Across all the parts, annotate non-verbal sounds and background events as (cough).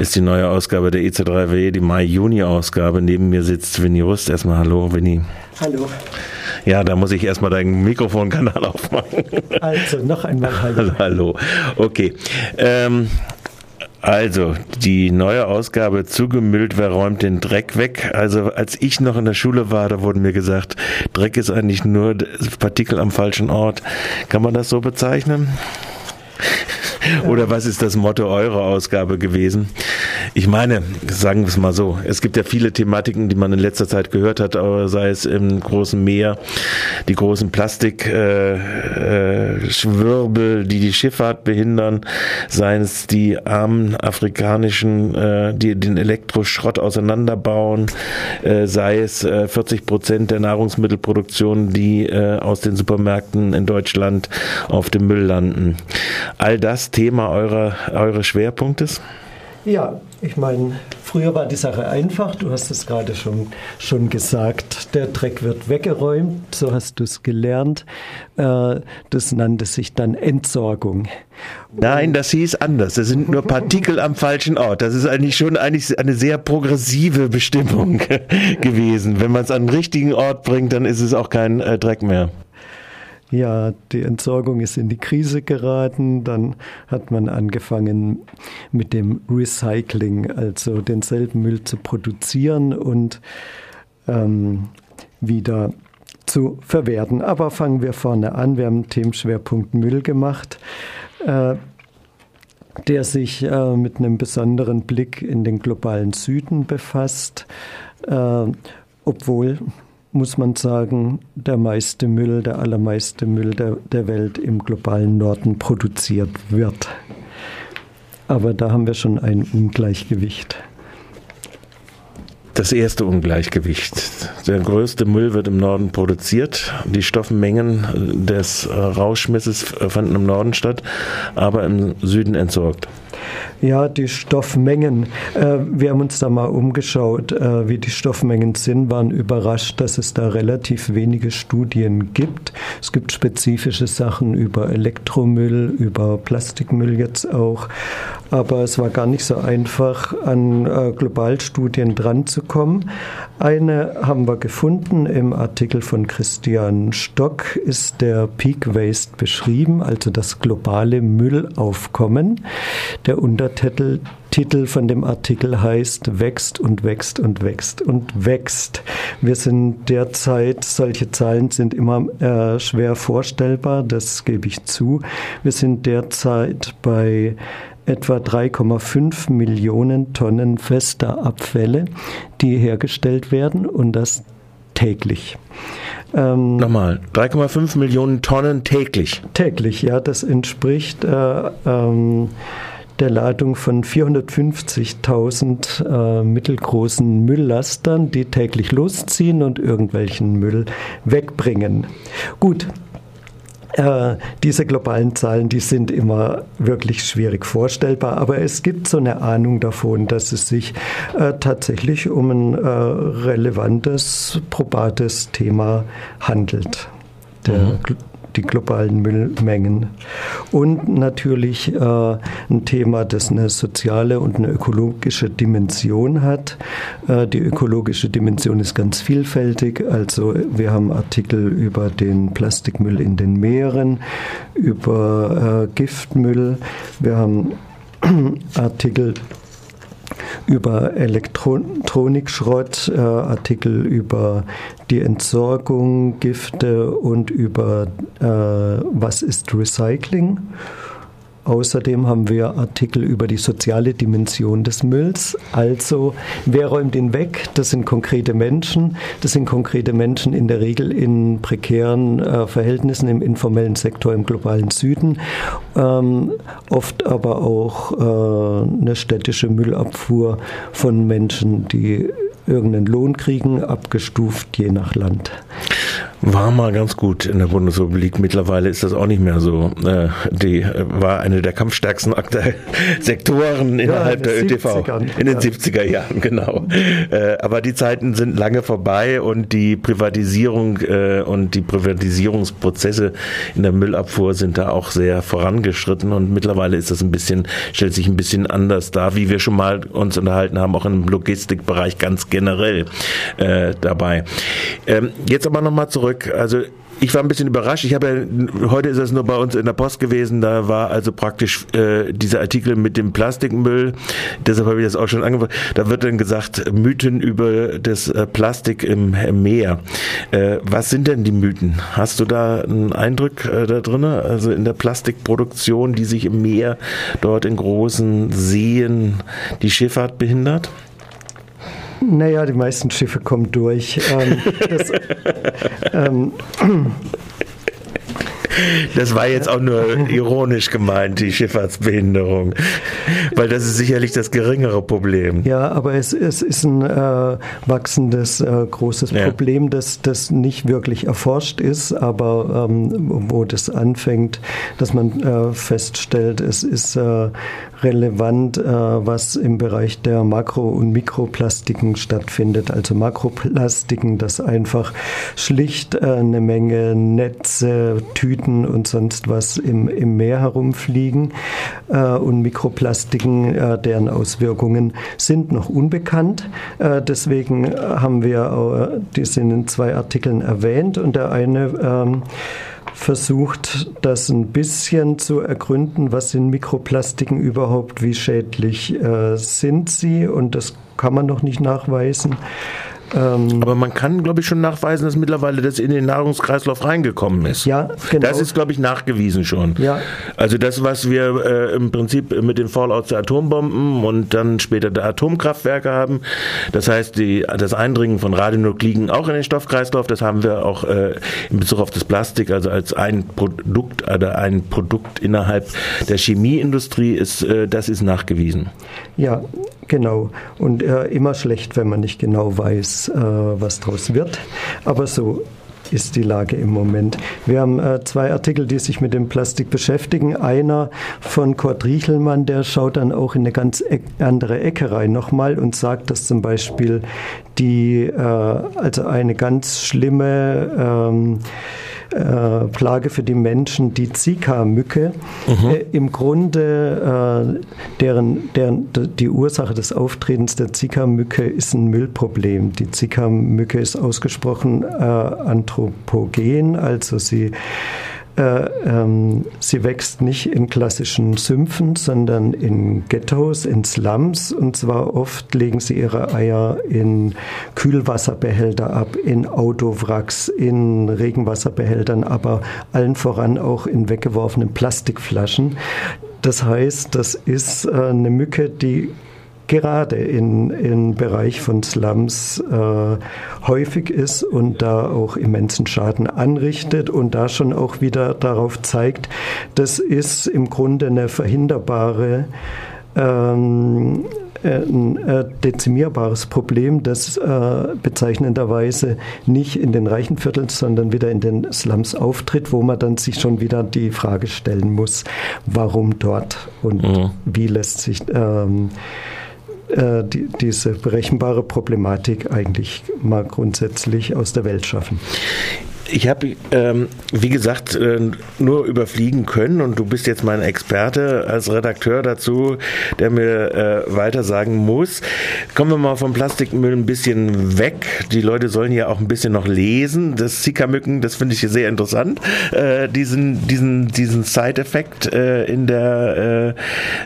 ist die neue Ausgabe der EC3W, die Mai-Juni-Ausgabe. Neben mir sitzt Winnie Rust. Erstmal hallo, Winnie. Hallo. Ja, da muss ich erstmal deinen Mikrofonkanal (laughs) aufmachen. Also, noch einmal (laughs) hallo. hallo. Okay. Ähm, also, die neue Ausgabe zugemüllt, wer räumt den Dreck weg? Also, als ich noch in der Schule war, da wurde mir gesagt, Dreck ist eigentlich nur Partikel am falschen Ort. Kann man das so bezeichnen? (laughs) Oder was ist das Motto eurer Ausgabe gewesen? Ich meine, sagen wir es mal so, es gibt ja viele Thematiken, die man in letzter Zeit gehört hat, sei es im großen Meer, die großen Plastikschwirbel, äh, äh, die die Schifffahrt behindern, seien es die armen afrikanischen, äh, die den Elektroschrott auseinanderbauen, äh, sei es 40 äh, Prozent der Nahrungsmittelproduktion, die äh, aus den Supermärkten in Deutschland auf dem Müll landen. All das Thema eurer, eures Schwerpunktes? Ja, ich meine, früher war die Sache einfach. Du hast es gerade schon, schon gesagt. Der Dreck wird weggeräumt, so hast du es gelernt. Äh, das nannte sich dann Entsorgung. Nein, das hieß anders. Das sind nur (laughs) Partikel am falschen Ort. Das ist eigentlich schon eigentlich eine sehr progressive Bestimmung (laughs) gewesen. Wenn man es an den richtigen Ort bringt, dann ist es auch kein äh, Dreck mehr ja, die Entsorgung ist in die Krise geraten. Dann hat man angefangen mit dem Recycling, also denselben Müll zu produzieren und ähm, wieder zu verwerten. Aber fangen wir vorne an. Wir haben einen Themenschwerpunkt Müll gemacht. Äh, der sich äh, mit einem besonderen Blick in den globalen Süden befasst, äh, obwohl muss man sagen, der meiste Müll, der allermeiste Müll der, der Welt im globalen Norden produziert wird. Aber da haben wir schon ein Ungleichgewicht. Das erste Ungleichgewicht. Der größte Müll wird im Norden produziert. Die Stoffmengen des Rauschmisses fanden im Norden statt, aber im Süden entsorgt. Ja, die Stoffmengen. Äh, wir haben uns da mal umgeschaut, äh, wie die Stoffmengen sind, waren überrascht, dass es da relativ wenige Studien gibt. Es gibt spezifische Sachen über Elektromüll, über Plastikmüll jetzt auch. Aber es war gar nicht so einfach, an äh, Globalstudien dranzukommen. Eine haben wir gefunden im Artikel von Christian Stock, ist der Peak Waste beschrieben, also das globale Müllaufkommen. Der Untertitel Titel von dem Artikel heißt Wächst und wächst und wächst und wächst. Wir sind derzeit, solche Zahlen sind immer äh, schwer vorstellbar, das gebe ich zu. Wir sind derzeit bei etwa 3,5 Millionen Tonnen fester Abfälle, die hergestellt werden und das täglich. Ähm, Nochmal, 3,5 Millionen Tonnen täglich. Täglich, ja, das entspricht äh, ähm, der Ladung von 450.000 äh, mittelgroßen Mülllastern, die täglich losziehen und irgendwelchen Müll wegbringen. Gut, äh, diese globalen Zahlen, die sind immer wirklich schwierig vorstellbar, aber es gibt so eine Ahnung davon, dass es sich äh, tatsächlich um ein äh, relevantes, probates Thema handelt. Der mhm die globalen Müllmengen. Und natürlich äh, ein Thema, das eine soziale und eine ökologische Dimension hat. Äh, die ökologische Dimension ist ganz vielfältig. Also wir haben Artikel über den Plastikmüll in den Meeren, über äh, Giftmüll. Wir haben (clears throat) Artikel über Elektronikschrott, äh, Artikel über die Entsorgung, Gifte und über äh, was ist Recycling. Außerdem haben wir Artikel über die soziale Dimension des Mülls. Also, wer räumt ihn weg? Das sind konkrete Menschen. Das sind konkrete Menschen in der Regel in prekären äh, Verhältnissen im informellen Sektor im globalen Süden. Ähm, oft aber auch äh, eine städtische Müllabfuhr von Menschen, die irgendeinen Lohn kriegen, abgestuft je nach Land. War mal ganz gut in der Bundesrepublik. Mittlerweile ist das auch nicht mehr so. Äh, die war eine der kampfstärksten (laughs) Sektoren innerhalb ja, in der ÖTV. 70ern. In den ja. 70er Jahren, genau. Äh, aber die Zeiten sind lange vorbei und die Privatisierung äh, und die Privatisierungsprozesse in der Müllabfuhr sind da auch sehr vorangeschritten und mittlerweile ist das ein bisschen, stellt sich ein bisschen anders dar, wie wir schon mal uns unterhalten haben, auch im Logistikbereich ganz generell äh, dabei. Ähm, jetzt aber nochmal zurück. Also ich war ein bisschen überrascht. Ich habe ja, heute ist es nur bei uns in der Post gewesen, da war also praktisch äh, dieser Artikel mit dem Plastikmüll, deshalb habe ich das auch schon angefangen. Da wird dann gesagt, Mythen über das äh, Plastik im, im Meer. Äh, was sind denn die Mythen? Hast du da einen Eindruck äh, da drin? Also in der Plastikproduktion, die sich im Meer dort in großen Seen die Schifffahrt behindert? Naja, die meisten Schiffe kommen durch. Ähm, das, ähm, das war jetzt auch nur ironisch gemeint, die Schifffahrtsbehinderung, weil das ist sicherlich das geringere Problem. Ja, aber es, es ist ein äh, wachsendes äh, großes ja. Problem, das, das nicht wirklich erforscht ist, aber ähm, wo das anfängt, dass man äh, feststellt, es ist äh, relevant, äh, was im Bereich der Makro- und Mikroplastiken stattfindet. Also Makroplastiken, das einfach schlicht äh, eine Menge Netze, Tüten und sonst was im, im Meer herumfliegen äh, und Mikroplastiken, deren Auswirkungen sind noch unbekannt. Deswegen haben wir, die sind in zwei Artikeln erwähnt und der eine ähm, versucht, das ein bisschen zu ergründen, was sind Mikroplastiken überhaupt, wie schädlich äh, sind sie und das kann man noch nicht nachweisen. Ähm, Aber man kann, glaube ich, schon nachweisen, dass mittlerweile das in den Nahrungskreislauf reingekommen ist. Ja, genau. Das ist, glaube ich, nachgewiesen schon. Ja. Also das, was wir äh, im Prinzip mit den Fallouts der Atombomben und dann später der Atomkraftwerke haben, das heißt, die, das Eindringen von Radionukliden auch in den Stoffkreislauf, das haben wir auch äh, in Bezug auf das Plastik, also als ein Produkt oder ein Produkt innerhalb der Chemieindustrie ist, äh, das ist nachgewiesen. Ja, genau. Und äh, immer schlecht, wenn man nicht genau weiß, äh, was daraus wird. Aber so ist die Lage im Moment. Wir haben äh, zwei Artikel, die sich mit dem Plastik beschäftigen. Einer von Kurt Riechelmann, der schaut dann auch in eine ganz e andere Ecke rein nochmal und sagt, dass zum Beispiel die, äh, also eine ganz schlimme ähm, äh, Plage für die Menschen, die Zika-Mücke, mhm. äh, im Grunde äh, deren, deren, die Ursache des Auftretens der Zika-Mücke ist ein Müllproblem. Die Zika-Mücke ist ausgesprochen äh, anthropogen, also sie äh, ähm, sie wächst nicht in klassischen Sümpfen, sondern in Ghettos, in Slums. Und zwar oft legen sie ihre Eier in Kühlwasserbehälter ab, in Autowracks, in Regenwasserbehältern, aber allen voran auch in weggeworfenen Plastikflaschen. Das heißt, das ist äh, eine Mücke, die gerade in, im Bereich von Slums äh, häufig ist und da auch immensen Schaden anrichtet und da schon auch wieder darauf zeigt, das ist im Grunde eine verhinderbare ähm, ein äh, dezimierbares Problem, das äh, bezeichnenderweise nicht in den reichen Vierteln, sondern wieder in den Slums auftritt, wo man dann sich schon wieder die Frage stellen muss, warum dort und mhm. wie lässt sich ähm, äh, die, diese berechenbare Problematik eigentlich mal grundsätzlich aus der Welt schaffen. Ich habe, ähm, wie gesagt, äh, nur überfliegen können und du bist jetzt mein Experte als Redakteur dazu, der mir äh, weiter sagen muss. Kommen wir mal vom Plastikmüll ein bisschen weg. Die Leute sollen ja auch ein bisschen noch lesen. Das Zika-Mücken, das finde ich sehr interessant. Äh, diesen, diesen, diesen Side-Effekt äh, in der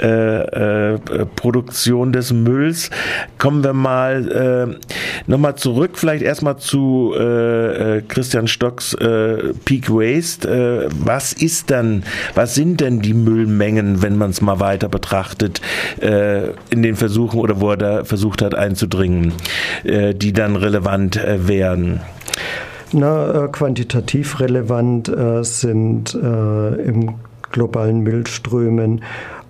äh, äh, Produktion des Mülls. Kommen wir mal nochmal zurück, vielleicht erstmal zu Christian Stock Stocks äh, Peak Waste. Äh, was ist dann, was sind denn die Müllmengen, wenn man es mal weiter betrachtet, äh, in den Versuchen oder wo er da versucht hat einzudringen, äh, die dann relevant äh, wären? Na, äh, quantitativ relevant sind im globalen Müllströmen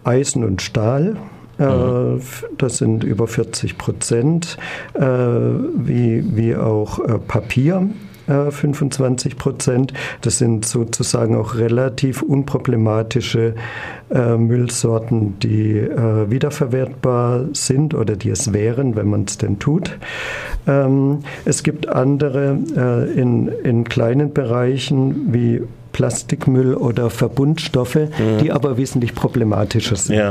Eisen und Stahl. Mhm. Das sind über 40 Prozent, wie, wie auch Papier 25 Prozent. Das sind sozusagen auch relativ unproblematische äh, Müllsorten, die äh, wiederverwertbar sind oder die es wären, wenn man es denn tut. Ähm, es gibt andere äh, in, in kleinen Bereichen wie Plastikmüll oder Verbundstoffe, mhm. die aber wesentlich problematischer sind. Ja.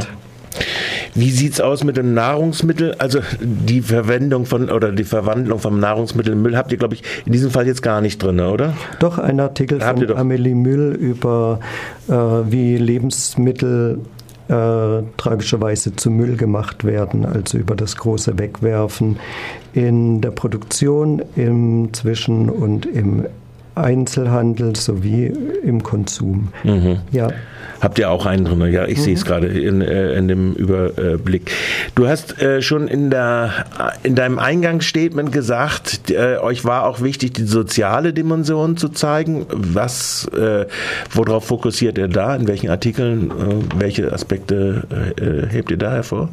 Wie sieht es aus mit dem Nahrungsmittel? Also die Verwendung von oder die Verwandlung vom Nahrungsmittel in Müll habt ihr, glaube ich, in diesem Fall jetzt gar nicht drin, oder? Doch, ein Artikel habt von Amelie Müll über äh, wie Lebensmittel äh, tragischerweise zu Müll gemacht werden, also über das große Wegwerfen in der Produktion, im Zwischen- und im Einzelhandel sowie im Konsum. Mhm. Ja. Habt ihr auch einen drin? Ja, ich mhm. sehe es gerade in, äh, in dem Überblick. Du hast äh, schon in, der, in deinem Eingangsstatement gesagt, äh, euch war auch wichtig, die soziale Dimension zu zeigen. Was, äh, worauf fokussiert ihr da? In welchen Artikeln? Welche Aspekte hebt ihr da hervor?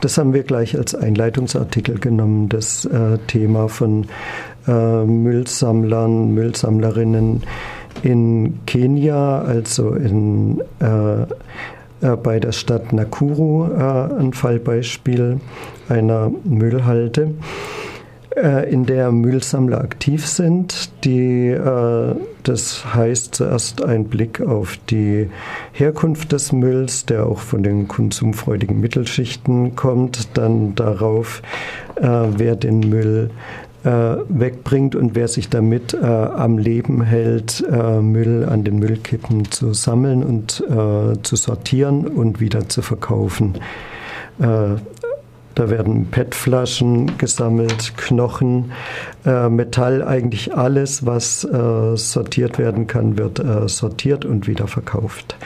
Das haben wir gleich als Einleitungsartikel genommen, das Thema von Müllsammlern, Müllsammlerinnen in Kenia, also in, äh, äh, bei der Stadt Nakuru, äh, ein Fallbeispiel einer Müllhalde, äh, in der Müllsammler aktiv sind. Die, äh, das heißt zuerst ein Blick auf die Herkunft des Mülls, der auch von den konsumfreudigen Mittelschichten kommt, dann darauf, äh, wer den Müll wegbringt und wer sich damit äh, am Leben hält, äh, Müll an den Müllkippen zu sammeln und äh, zu sortieren und wieder zu verkaufen. Da werden PET-Flaschen gesammelt, Knochen, äh, Metall, eigentlich alles, was äh, sortiert werden kann, wird äh, sortiert und wieder verkauft.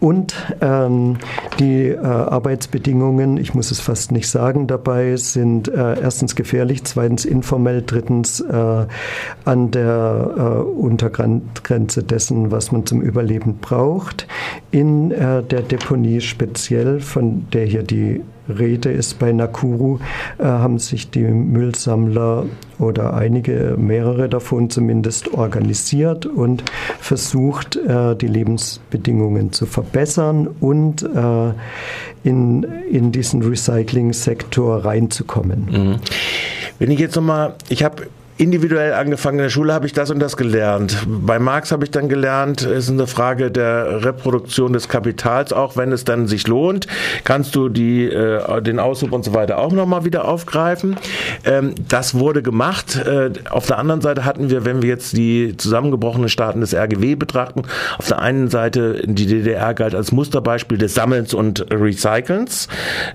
Und ähm, die äh, Arbeitsbedingungen, ich muss es fast nicht sagen dabei, sind äh, erstens gefährlich, zweitens informell, drittens äh, an der Untergrenze dessen, was man zum Überleben braucht. In der Deponie speziell, von der hier die Rede ist bei Nakuru, äh, haben sich die Müllsammler oder einige, mehrere davon zumindest organisiert und versucht, äh, die Lebensbedingungen zu verbessern und äh, in, in diesen Recycling-Sektor reinzukommen. Mhm. Wenn ich jetzt nochmal, ich habe individuell angefangen. In der Schule habe ich das und das gelernt. Bei Marx habe ich dann gelernt, es ist eine Frage der Reproduktion des Kapitals, auch wenn es dann sich lohnt, kannst du die, äh, den Aushub und so weiter auch nochmal wieder aufgreifen. Ähm, das wurde gemacht. Äh, auf der anderen Seite hatten wir, wenn wir jetzt die zusammengebrochenen Staaten des RGW betrachten, auf der einen Seite die DDR galt als Musterbeispiel des Sammelns und Recycelns,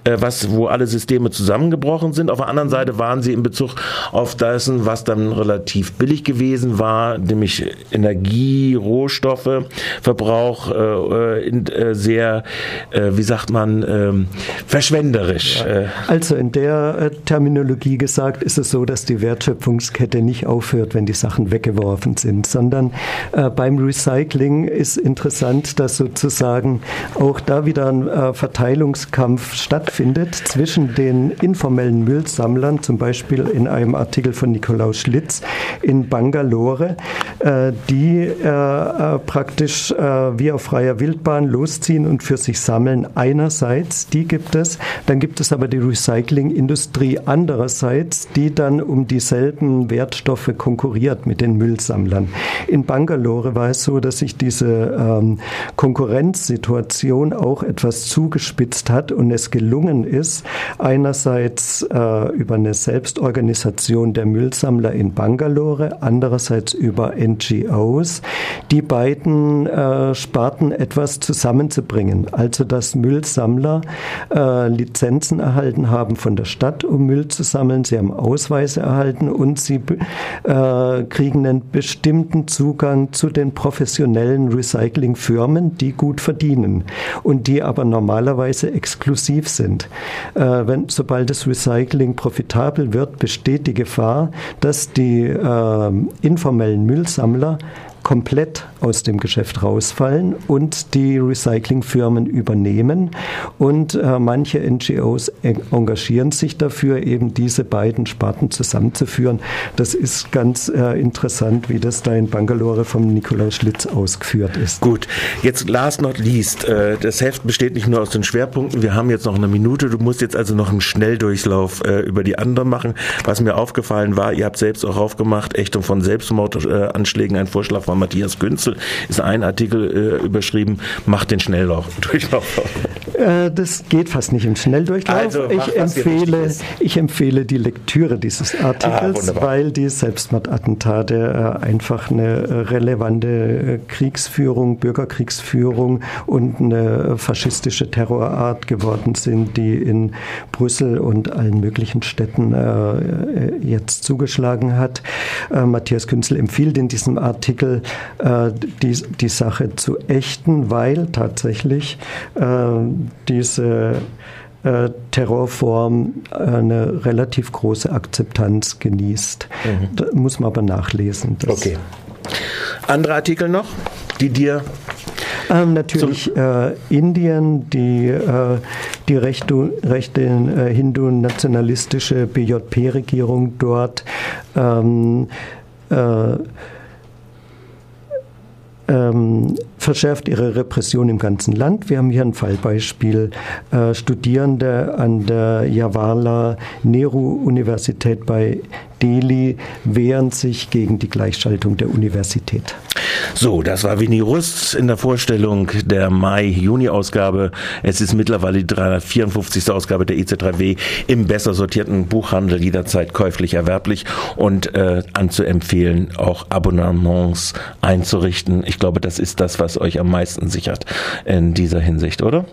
äh, was, wo alle Systeme zusammengebrochen sind. Auf der anderen Seite waren sie in Bezug auf dessen, was da dann relativ billig gewesen war, nämlich Energie, Rohstoffe, Verbrauch äh, in, äh, sehr, äh, wie sagt man, ähm, verschwenderisch. Ja. Äh. Also in der äh, Terminologie gesagt ist es so, dass die Wertschöpfungskette nicht aufhört, wenn die Sachen weggeworfen sind, sondern äh, beim Recycling ist interessant, dass sozusagen auch da wieder ein Verteilungskampf stattfindet zwischen den informellen Müllsammlern, zum Beispiel in einem Artikel von Nikolaus Schlitz in Bangalore, äh, die äh, äh, praktisch wie auf freier Wildbahn losziehen und für sich sammeln. Einerseits, die gibt es. Dann gibt es aber die Recyclingindustrie andererseits, die dann um dieselben Wertstoffe konkurriert mit den Müllsammlern. In Bangalore war es so, dass sich diese ähm, Konkurrenzsituation auch etwas zugespitzt hat und es gelungen ist, einerseits äh, über eine Selbstorganisation der Müllsammler in Bangalore, andererseits über NGOs, die beiden äh, Sparten etwas zusammenzubringen. Also dass Müllsammler äh, Lizenzen erhalten haben von der Stadt, um Müll zu sammeln. Sie haben Ausweise erhalten und sie äh, kriegen einen bestimmten Zugang zu den professionellen Recyclingfirmen, die gut verdienen und die aber normalerweise exklusiv sind. Äh, wenn, sobald das Recycling profitabel wird, besteht die Gefahr, dass die äh, informellen Müllsammler komplett aus dem Geschäft rausfallen und die Recyclingfirmen übernehmen. Und äh, manche NGOs engagieren sich dafür, eben diese beiden Sparten zusammenzuführen. Das ist ganz äh, interessant, wie das da in Bangalore vom Nikolaus Schlitz ausgeführt ist. Gut, jetzt last not least. Äh, das Heft besteht nicht nur aus den Schwerpunkten. Wir haben jetzt noch eine Minute. Du musst jetzt also noch einen Schnelldurchlauf äh, über die anderen machen. Was mir aufgefallen war, ihr habt selbst auch aufgemacht, Ächtung von Selbstmordanschlägen, ein Vorschlag von Matthias Günzel, ist ein Artikel äh, überschrieben, macht den Schnelldurchlauf. (laughs) Das geht fast nicht im Schnelldurchlauf. Also, ich, empfehle, ich empfehle die Lektüre dieses Artikels, ah, weil die Selbstmordattentate einfach eine relevante Kriegsführung, Bürgerkriegsführung und eine faschistische Terrorart geworden sind, die in Brüssel und allen möglichen Städten äh, jetzt zugeschlagen hat. Äh, Matthias Künzel empfiehlt in diesem Artikel, äh, die, die Sache zu ächten, weil tatsächlich diese Terrorform eine relativ große Akzeptanz genießt. Mhm. Da muss man aber nachlesen. okay. Andere Artikel noch, die dir ähm, natürlich äh, Indien, die, äh, die rechte, rechte äh, hindu-nationalistische BJP-Regierung dort. Ähm, äh, ähm, verschärft ihre Repression im ganzen Land. Wir haben hier ein Fallbeispiel. Äh, Studierende an der Jawaharlal Nehru Universität bei Delhi wehren sich gegen die Gleichschaltung der Universität. So, das war Winnie Rust in der Vorstellung der Mai-Juni-Ausgabe. Es ist mittlerweile die 354. Ausgabe der EC3W im besser sortierten Buchhandel jederzeit käuflich erwerblich und äh, anzuempfehlen, auch Abonnements einzurichten. Ich glaube, das ist das, was euch am meisten sichert in dieser Hinsicht, oder?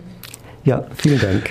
Ja, vielen Dank.